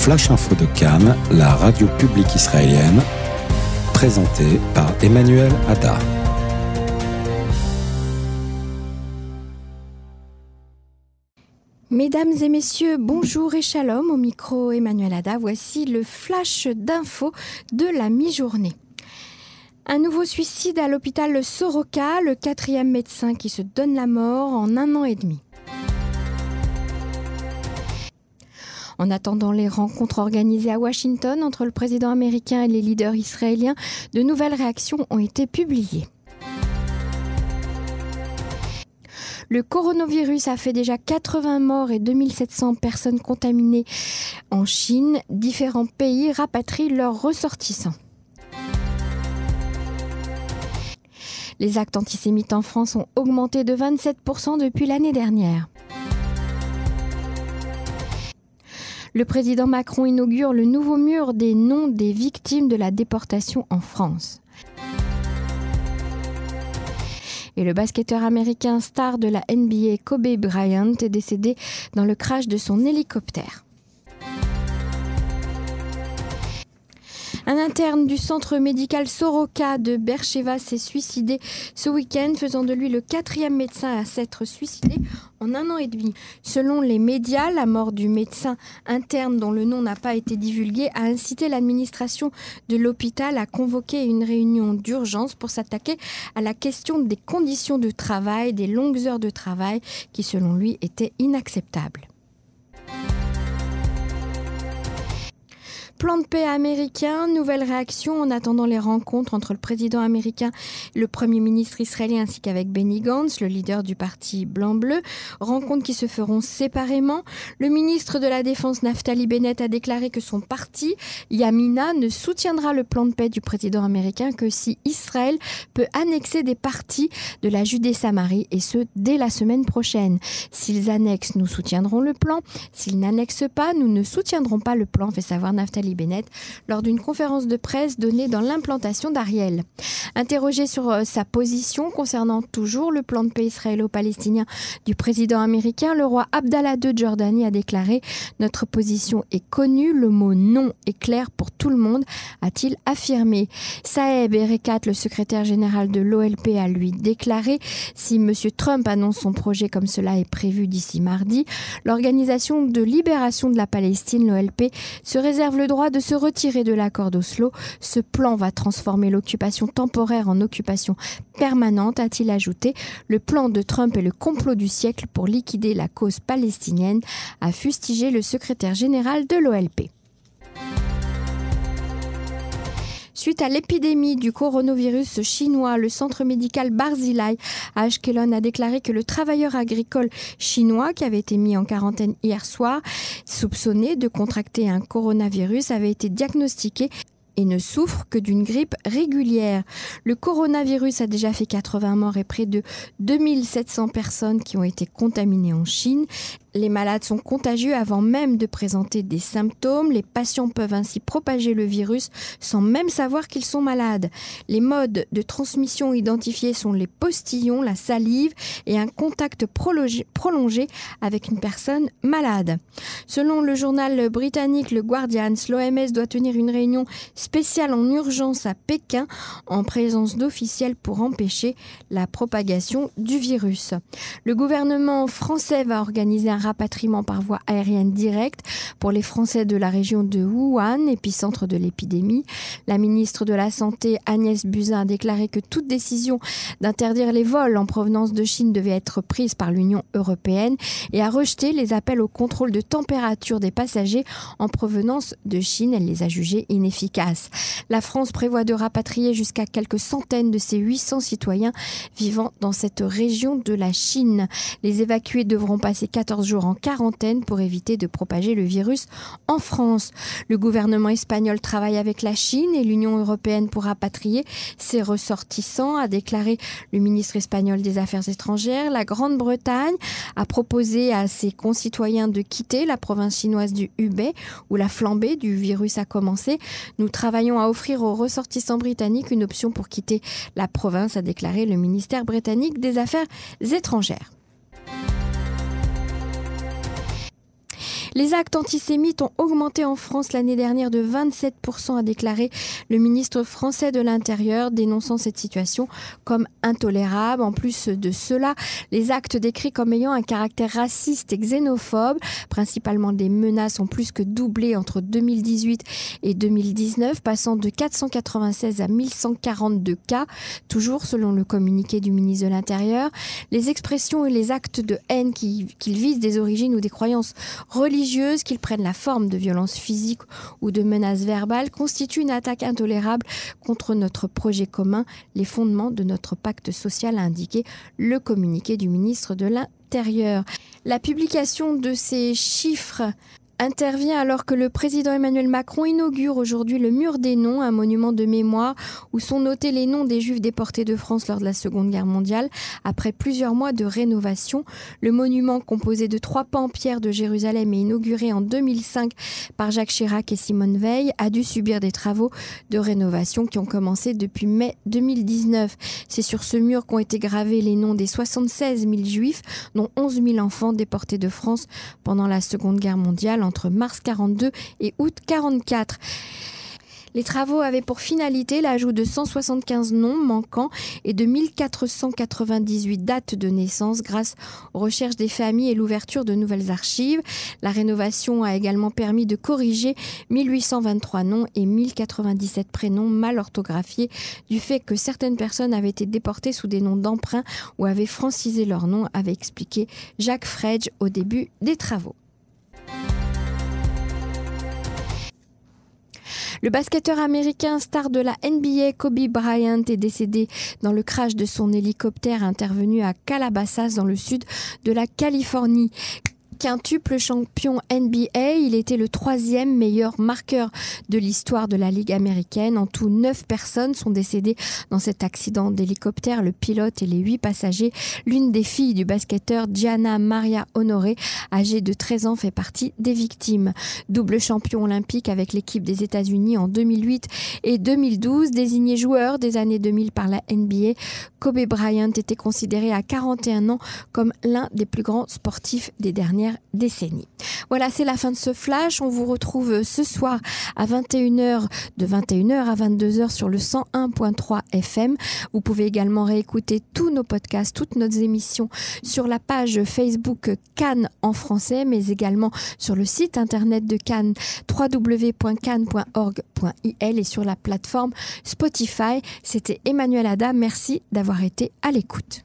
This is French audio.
Flash Info de Cannes, la radio publique israélienne, présenté par Emmanuel Hadar. Mesdames et messieurs, bonjour et shalom. Au micro Emmanuel Ada, voici le flash d'info de la mi-journée. Un nouveau suicide à l'hôpital Soroka, le quatrième médecin qui se donne la mort en un an et demi. En attendant les rencontres organisées à Washington entre le président américain et les leaders israéliens, de nouvelles réactions ont été publiées. Le coronavirus a fait déjà 80 morts et 2700 personnes contaminées en Chine. Différents pays rapatrient leurs ressortissants. Les actes antisémites en France ont augmenté de 27% depuis l'année dernière. Le président Macron inaugure le nouveau mur des noms des victimes de la déportation en France. Et le basketteur américain star de la NBA Kobe Bryant est décédé dans le crash de son hélicoptère. Un interne du centre médical Soroka de Bercheva s'est suicidé ce week-end, faisant de lui le quatrième médecin à s'être suicidé en un an et demi. Selon les médias, la mort du médecin interne dont le nom n'a pas été divulgué a incité l'administration de l'hôpital à convoquer une réunion d'urgence pour s'attaquer à la question des conditions de travail, des longues heures de travail qui selon lui étaient inacceptables. Plan de paix américain, nouvelle réaction en attendant les rencontres entre le président américain le premier ministre israélien ainsi qu'avec Benny Gantz, le leader du parti blanc-bleu. Rencontres qui se feront séparément. Le ministre de la Défense Naftali Bennett a déclaré que son parti, Yamina, ne soutiendra le plan de paix du président américain que si Israël peut annexer des parties de la Judée-Samarie et ce dès la semaine prochaine. S'ils annexent, nous soutiendrons le plan. S'ils n'annexent pas, nous ne soutiendrons pas le plan, fait savoir Naftali Bennett lors d'une conférence de presse donnée dans l'implantation d'Ariel. Interrogé sur euh, sa position concernant toujours le plan de paix israélo-palestinien du président américain, le roi Abdallah II de Jordanie a déclaré Notre position est connue, le mot non est clair pour tout le monde, a-t-il affirmé. Saeb Erekat, le secrétaire général de l'OLP, a lui déclaré Si M. Trump annonce son projet comme cela est prévu d'ici mardi, l'organisation de libération de la Palestine, l'OLP, se réserve le droit de se retirer de l'accord d'Oslo. Ce plan va transformer l'occupation temporaire en occupation permanente, a-t-il ajouté. Le plan de Trump est le complot du siècle pour liquider la cause palestinienne, a fustigé le secrétaire général de l'OLP. Suite à l'épidémie du coronavirus chinois, le centre médical Barzilai à Ashkelon a déclaré que le travailleur agricole chinois qui avait été mis en quarantaine hier soir, soupçonné de contracter un coronavirus, avait été diagnostiqué et ne souffre que d'une grippe régulière. Le coronavirus a déjà fait 80 morts et près de 2700 personnes qui ont été contaminées en Chine. Les malades sont contagieux avant même de présenter des symptômes. Les patients peuvent ainsi propager le virus sans même savoir qu'ils sont malades. Les modes de transmission identifiés sont les postillons, la salive et un contact prolongé avec une personne malade. Selon le journal britannique Le Guardian, l'OMS doit tenir une réunion spéciale en urgence à Pékin en présence d'officiels pour empêcher la propagation du virus. Le gouvernement français va organiser un rapatriement par voie aérienne directe pour les Français de la région de Wuhan, épicentre de l'épidémie. La ministre de la Santé, Agnès Buzyn, a déclaré que toute décision d'interdire les vols en provenance de Chine devait être prise par l'Union européenne et a rejeté les appels au contrôle de température des passagers en provenance de Chine. Elle les a jugés inefficaces. La France prévoit de rapatrier jusqu'à quelques centaines de ses 800 citoyens vivant dans cette région de la Chine. Les évacués devront passer 14 jours en quarantaine pour éviter de propager le virus en France. Le gouvernement espagnol travaille avec la Chine et l'Union européenne pour rapatrier ses ressortissants, a déclaré le ministre espagnol des Affaires étrangères. La Grande-Bretagne a proposé à ses concitoyens de quitter la province chinoise du Hubei où la flambée du virus a commencé. Nous travaillons à offrir aux ressortissants britanniques une option pour quitter la province, a déclaré le ministère britannique des Affaires étrangères. Les actes antisémites ont augmenté en France l'année dernière de 27%, a déclaré le ministre français de l'Intérieur, dénonçant cette situation comme intolérable. En plus de cela, les actes décrits comme ayant un caractère raciste et xénophobe, principalement des menaces, ont plus que doublé entre 2018 et 2019, passant de 496 à 1142 cas, toujours selon le communiqué du ministre de l'Intérieur. Les expressions et les actes de haine qu'ils visent des origines ou des croyances religieuses, qu'ils prennent la forme de violences physiques ou de menaces verbales, constituent une attaque intolérable contre notre projet commun, les fondements de notre pacte social, a indiqué le communiqué du ministre de l'Intérieur. La publication de ces chiffres intervient alors que le président Emmanuel Macron inaugure aujourd'hui le Mur des Noms, un monument de mémoire où sont notés les noms des Juifs déportés de France lors de la Seconde Guerre mondiale. Après plusieurs mois de rénovation, le monument composé de trois pans pierre de Jérusalem et inauguré en 2005 par Jacques Chirac et Simone Veil a dû subir des travaux de rénovation qui ont commencé depuis mai 2019. C'est sur ce mur qu'ont été gravés les noms des 76 000 Juifs, dont 11 000 enfants déportés de France pendant la Seconde Guerre mondiale entre mars 42 et août 44. Les travaux avaient pour finalité l'ajout de 175 noms manquants et de 1498 dates de naissance grâce aux recherches des familles et l'ouverture de nouvelles archives. La rénovation a également permis de corriger 1823 noms et 1097 prénoms mal orthographiés du fait que certaines personnes avaient été déportées sous des noms d'emprunt ou avaient francisé leur nom, avait expliqué Jacques Fredge au début des travaux. Le basketteur américain star de la NBA Kobe Bryant est décédé dans le crash de son hélicoptère intervenu à Calabasas dans le sud de la Californie quintuple champion NBA, il était le troisième meilleur marqueur de l'histoire de la Ligue américaine. En tout, neuf personnes sont décédées dans cet accident d'hélicoptère. Le pilote et les huit passagers. L'une des filles du basketteur Gianna Maria Honoré, âgée de 13 ans, fait partie des victimes. Double champion olympique avec l'équipe des États-Unis en 2008 et 2012, désigné joueur des années 2000 par la NBA, Kobe Bryant était considéré à 41 ans comme l'un des plus grands sportifs des dernières Voilà, c'est la fin de ce flash. On vous retrouve ce soir à 21h, de 21h à 22h sur le 101.3 FM. Vous pouvez également réécouter tous nos podcasts, toutes nos émissions sur la page Facebook Cannes en français, mais également sur le site internet de Cannes www.cannes.org.il et sur la plateforme Spotify. C'était Emmanuel Ada. Merci d'avoir été à l'écoute.